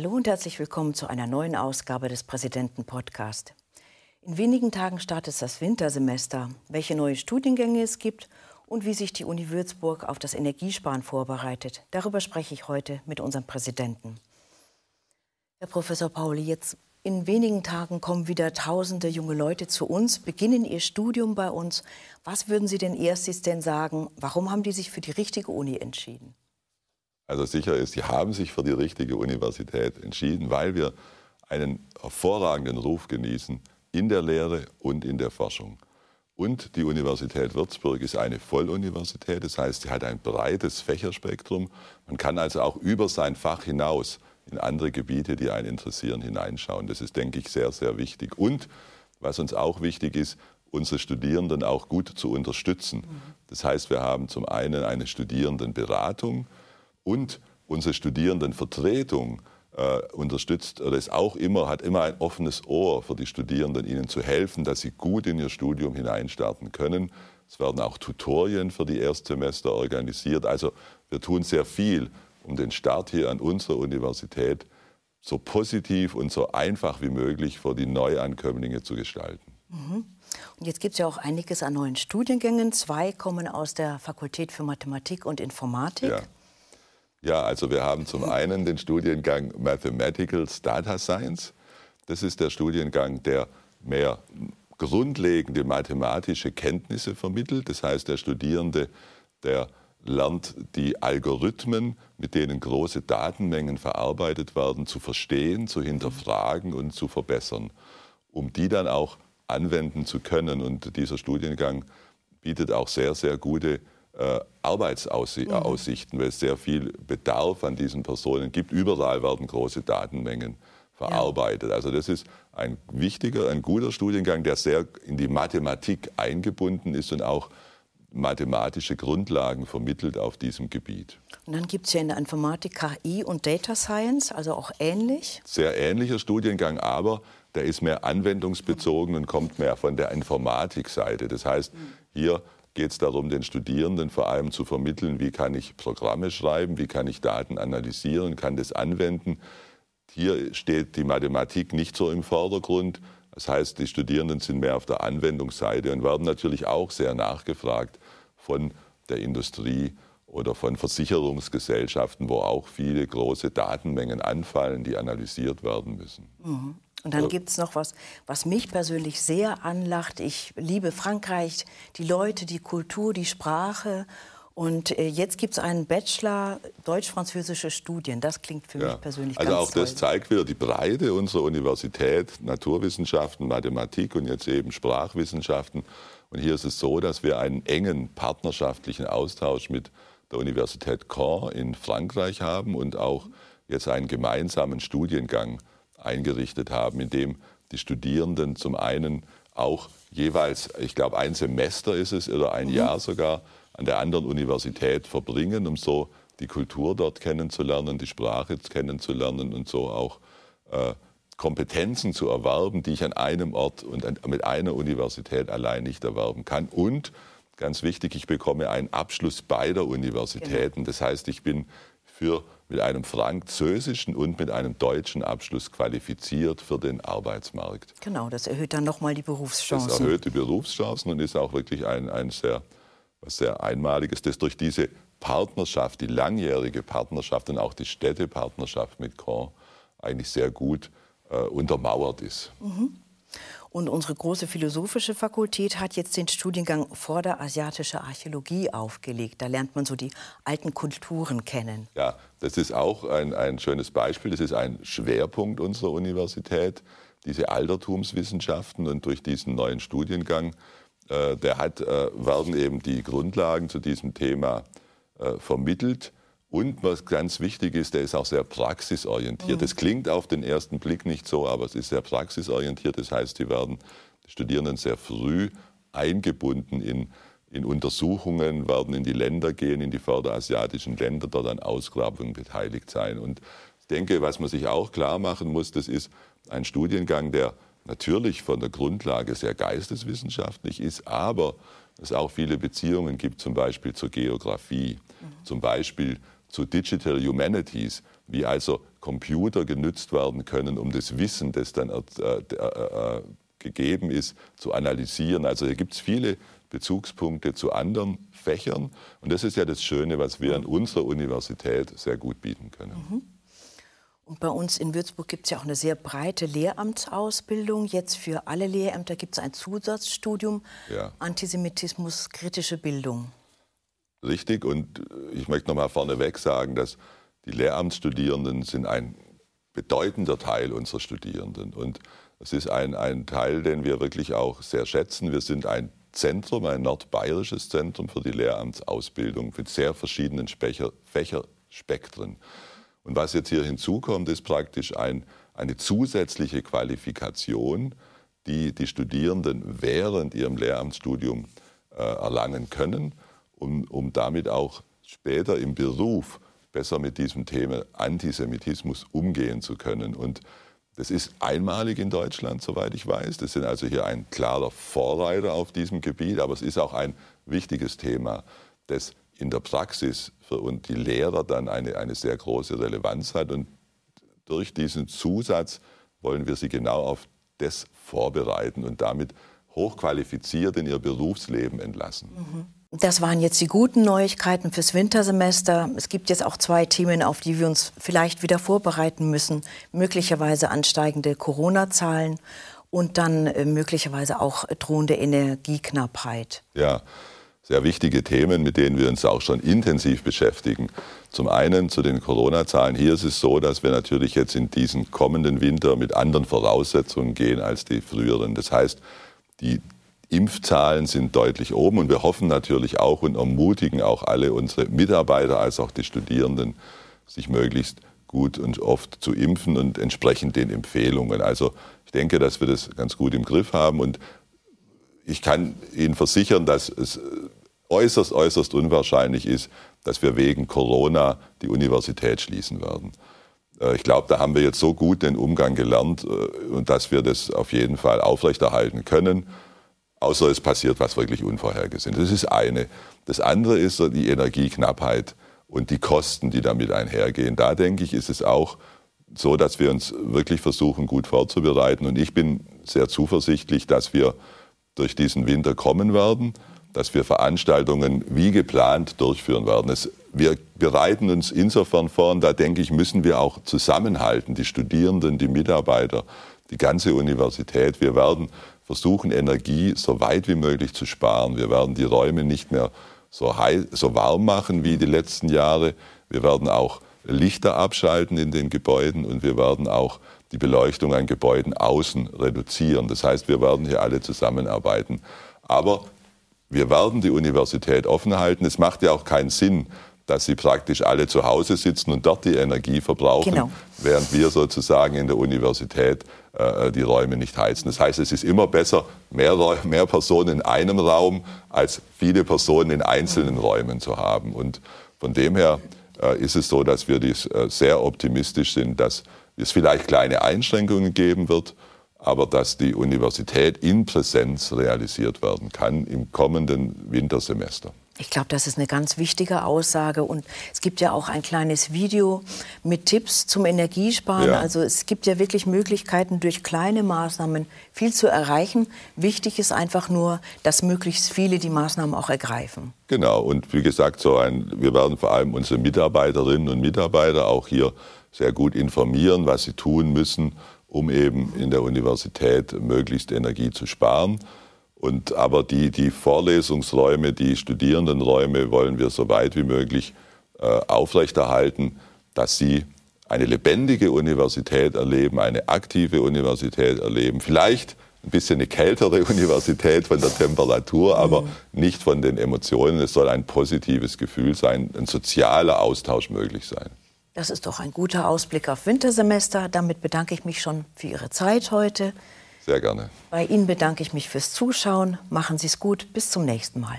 Hallo und herzlich willkommen zu einer neuen Ausgabe des Präsidenten Podcast. In wenigen Tagen startet das Wintersemester. Welche neue Studiengänge es gibt und wie sich die Uni Würzburg auf das Energiesparen vorbereitet, darüber spreche ich heute mit unserem Präsidenten. Herr Professor Pauli, jetzt in wenigen Tagen kommen wieder tausende junge Leute zu uns, beginnen ihr Studium bei uns. Was würden Sie denn erstes denn sagen? Warum haben die sich für die richtige Uni entschieden? Also sicher ist, sie haben sich für die richtige Universität entschieden, weil wir einen hervorragenden Ruf genießen in der Lehre und in der Forschung. Und die Universität Würzburg ist eine Volluniversität, das heißt, sie hat ein breites Fächerspektrum. Man kann also auch über sein Fach hinaus in andere Gebiete, die einen interessieren, hineinschauen. Das ist, denke ich, sehr, sehr wichtig. Und was uns auch wichtig ist, unsere Studierenden auch gut zu unterstützen. Das heißt, wir haben zum einen eine Studierendenberatung, und unsere Studierendenvertretung äh, unterstützt oder ist auch immer, hat immer ein offenes Ohr für die Studierenden, ihnen zu helfen, dass sie gut in ihr Studium hineinstarten können. Es werden auch Tutorien für die Erstsemester organisiert. Also wir tun sehr viel, um den Start hier an unserer Universität so positiv und so einfach wie möglich für die Neuankömmlinge zu gestalten. Mhm. Und jetzt gibt es ja auch einiges an neuen Studiengängen. Zwei kommen aus der Fakultät für Mathematik und Informatik. Ja. Ja, also wir haben zum einen den Studiengang Mathematicals Data Science. Das ist der Studiengang, der mehr grundlegende mathematische Kenntnisse vermittelt. Das heißt, der Studierende, der lernt die Algorithmen, mit denen große Datenmengen verarbeitet werden, zu verstehen, zu hinterfragen und zu verbessern, um die dann auch anwenden zu können. Und dieser Studiengang bietet auch sehr, sehr gute äh, Arbeitsaussichten, weil es sehr viel Bedarf an diesen Personen gibt. Überall werden große Datenmengen verarbeitet. Ja. Also das ist ein wichtiger, ein guter Studiengang, der sehr in die Mathematik eingebunden ist und auch mathematische Grundlagen vermittelt auf diesem Gebiet. Und dann gibt es ja in der Informatik KI und Data Science, also auch ähnlich? Sehr ähnlicher Studiengang, aber der ist mehr anwendungsbezogen und kommt mehr von der Informatikseite. Das heißt, hier geht es darum, den Studierenden vor allem zu vermitteln, wie kann ich Programme schreiben, wie kann ich Daten analysieren, kann das anwenden. Hier steht die Mathematik nicht so im Vordergrund. Das heißt, die Studierenden sind mehr auf der Anwendungsseite und werden natürlich auch sehr nachgefragt von der Industrie oder von Versicherungsgesellschaften, wo auch viele große Datenmengen anfallen, die analysiert werden müssen. Mhm. Und dann gibt es noch was, was mich persönlich sehr anlacht. Ich liebe Frankreich, die Leute, die Kultur, die Sprache. Und äh, jetzt gibt es einen Bachelor Deutsch-Französische Studien. Das klingt für ja. mich persönlich also ganz Also auch das zeigt wieder die Breite unserer Universität, Naturwissenschaften, Mathematik und jetzt eben Sprachwissenschaften. Und hier ist es so, dass wir einen engen partnerschaftlichen Austausch mit der Universität Caen in Frankreich haben und auch jetzt einen gemeinsamen Studiengang eingerichtet haben, in dem die Studierenden zum einen auch jeweils, ich glaube, ein Semester ist es oder ein mhm. Jahr sogar an der anderen Universität verbringen, um so die Kultur dort kennenzulernen, die Sprache kennenzulernen und so auch äh, Kompetenzen zu erwerben, die ich an einem Ort und an, mit einer Universität allein nicht erwerben kann. Und ganz wichtig, ich bekomme einen Abschluss beider Universitäten. Genau. Das heißt, ich bin für mit einem französischen und mit einem deutschen Abschluss qualifiziert für den Arbeitsmarkt. Genau, das erhöht dann nochmal die Berufschancen. Das erhöht die Berufschancen und ist auch wirklich ein, ein sehr, was sehr Einmaliges, das durch diese Partnerschaft, die langjährige Partnerschaft und auch die Städtepartnerschaft mit Caen eigentlich sehr gut äh, untermauert ist. Mhm. Und unsere große philosophische Fakultät hat jetzt den Studiengang Vorderasiatische Archäologie aufgelegt. Da lernt man so die alten Kulturen kennen. Ja, das ist auch ein, ein schönes Beispiel. Das ist ein Schwerpunkt unserer Universität, diese Altertumswissenschaften. Und durch diesen neuen Studiengang, äh, der hat, äh, werden eben die Grundlagen zu diesem Thema äh, vermittelt. Und was ganz wichtig ist, der ist auch sehr praxisorientiert. Mhm. Das klingt auf den ersten Blick nicht so, aber es ist sehr praxisorientiert. Das heißt, die werden die Studierenden sehr früh eingebunden in, in Untersuchungen, werden in die Länder gehen, in die vorderasiatischen Länder, dort an Ausgrabungen beteiligt sein. Und ich denke, was man sich auch klar machen muss, das ist ein Studiengang, der natürlich von der Grundlage sehr geisteswissenschaftlich ist, aber es auch viele Beziehungen gibt, zum Beispiel zur Geografie, mhm. zum Beispiel zu Digital Humanities, wie also Computer genützt werden können, um das Wissen, das dann äh, äh, äh, gegeben ist, zu analysieren. Also hier gibt es viele Bezugspunkte zu anderen Fächern. Und das ist ja das Schöne, was wir an unserer Universität sehr gut bieten können. Mhm. Und bei uns in Würzburg gibt es ja auch eine sehr breite Lehramtsausbildung. Jetzt für alle Lehrämter gibt es ein Zusatzstudium ja. Antisemitismus, kritische Bildung. Richtig. Und ich möchte noch mal vorneweg sagen, dass die Lehramtsstudierenden sind ein bedeutender Teil unserer Studierenden. Und es ist ein, ein Teil, den wir wirklich auch sehr schätzen. Wir sind ein Zentrum, ein nordbayerisches Zentrum für die Lehramtsausbildung mit sehr verschiedenen Fächer, Fächerspektren. Und was jetzt hier hinzukommt, ist praktisch ein, eine zusätzliche Qualifikation, die die Studierenden während ihrem Lehramtsstudium äh, erlangen können, um, um damit auch später im Beruf besser mit diesem Thema Antisemitismus umgehen zu können. Und das ist einmalig in Deutschland, soweit ich weiß. Das sind also hier ein klarer Vorreiter auf diesem Gebiet, aber es ist auch ein wichtiges Thema, das in der Praxis für und die Lehrer dann eine, eine sehr große Relevanz hat. Und durch diesen Zusatz wollen wir sie genau auf das vorbereiten und damit hochqualifiziert in ihr Berufsleben entlassen. Mhm. Das waren jetzt die guten Neuigkeiten fürs Wintersemester. Es gibt jetzt auch zwei Themen, auf die wir uns vielleicht wieder vorbereiten müssen. Möglicherweise ansteigende Corona-Zahlen und dann äh, möglicherweise auch drohende Energieknappheit. Ja, sehr wichtige Themen, mit denen wir uns auch schon intensiv beschäftigen. Zum einen zu den Corona-Zahlen. Hier ist es so, dass wir natürlich jetzt in diesen kommenden Winter mit anderen Voraussetzungen gehen als die früheren. Das heißt, die Impfzahlen sind deutlich oben und wir hoffen natürlich auch und ermutigen auch alle unsere Mitarbeiter als auch die Studierenden, sich möglichst gut und oft zu impfen und entsprechend den Empfehlungen. Also ich denke, dass wir das ganz gut im Griff haben und ich kann Ihnen versichern, dass es äußerst, äußerst unwahrscheinlich ist, dass wir wegen Corona die Universität schließen werden. Äh, ich glaube, da haben wir jetzt so gut den Umgang gelernt äh, und dass wir das auf jeden Fall aufrechterhalten können außer es passiert was wirklich Unvorhergesehenes. Das ist eine. Das andere ist die Energieknappheit und die Kosten, die damit einhergehen. Da denke ich, ist es auch so, dass wir uns wirklich versuchen, gut vorzubereiten. Und ich bin sehr zuversichtlich, dass wir durch diesen Winter kommen werden, dass wir Veranstaltungen wie geplant durchführen werden. Es, wir bereiten uns insofern vor, und da denke ich, müssen wir auch zusammenhalten, die Studierenden, die Mitarbeiter, die ganze Universität. Wir werden versuchen, Energie so weit wie möglich zu sparen. Wir werden die Räume nicht mehr so, so warm machen wie die letzten Jahre. Wir werden auch Lichter abschalten in den Gebäuden und wir werden auch die Beleuchtung an Gebäuden außen reduzieren. Das heißt, wir werden hier alle zusammenarbeiten. Aber wir werden die Universität offen halten. Es macht ja auch keinen Sinn, dass sie praktisch alle zu Hause sitzen und dort die Energie verbrauchen, genau. während wir sozusagen in der Universität äh, die Räume nicht heizen. Das heißt, es ist immer besser, mehr, mehr Personen in einem Raum als viele Personen in einzelnen Räumen zu haben. Und von dem her äh, ist es so, dass wir dies, äh, sehr optimistisch sind, dass es vielleicht kleine Einschränkungen geben wird, aber dass die Universität in Präsenz realisiert werden kann im kommenden Wintersemester. Ich glaube, das ist eine ganz wichtige Aussage. Und es gibt ja auch ein kleines Video mit Tipps zum Energiesparen. Ja. Also es gibt ja wirklich Möglichkeiten, durch kleine Maßnahmen viel zu erreichen. Wichtig ist einfach nur, dass möglichst viele die Maßnahmen auch ergreifen. Genau. Und wie gesagt, so ein, wir werden vor allem unsere Mitarbeiterinnen und Mitarbeiter auch hier sehr gut informieren, was sie tun müssen, um eben in der Universität möglichst Energie zu sparen. Und, aber die, die Vorlesungsräume, die Studierendenräume wollen wir so weit wie möglich äh, aufrechterhalten, dass sie eine lebendige Universität erleben, eine aktive Universität erleben. Vielleicht ein bisschen eine kältere Universität von der Temperatur, aber mhm. nicht von den Emotionen. Es soll ein positives Gefühl sein, ein sozialer Austausch möglich sein. Das ist doch ein guter Ausblick auf Wintersemester. Damit bedanke ich mich schon für Ihre Zeit heute. Sehr gerne. Bei Ihnen bedanke ich mich fürs Zuschauen. Machen Sie es gut. Bis zum nächsten Mal.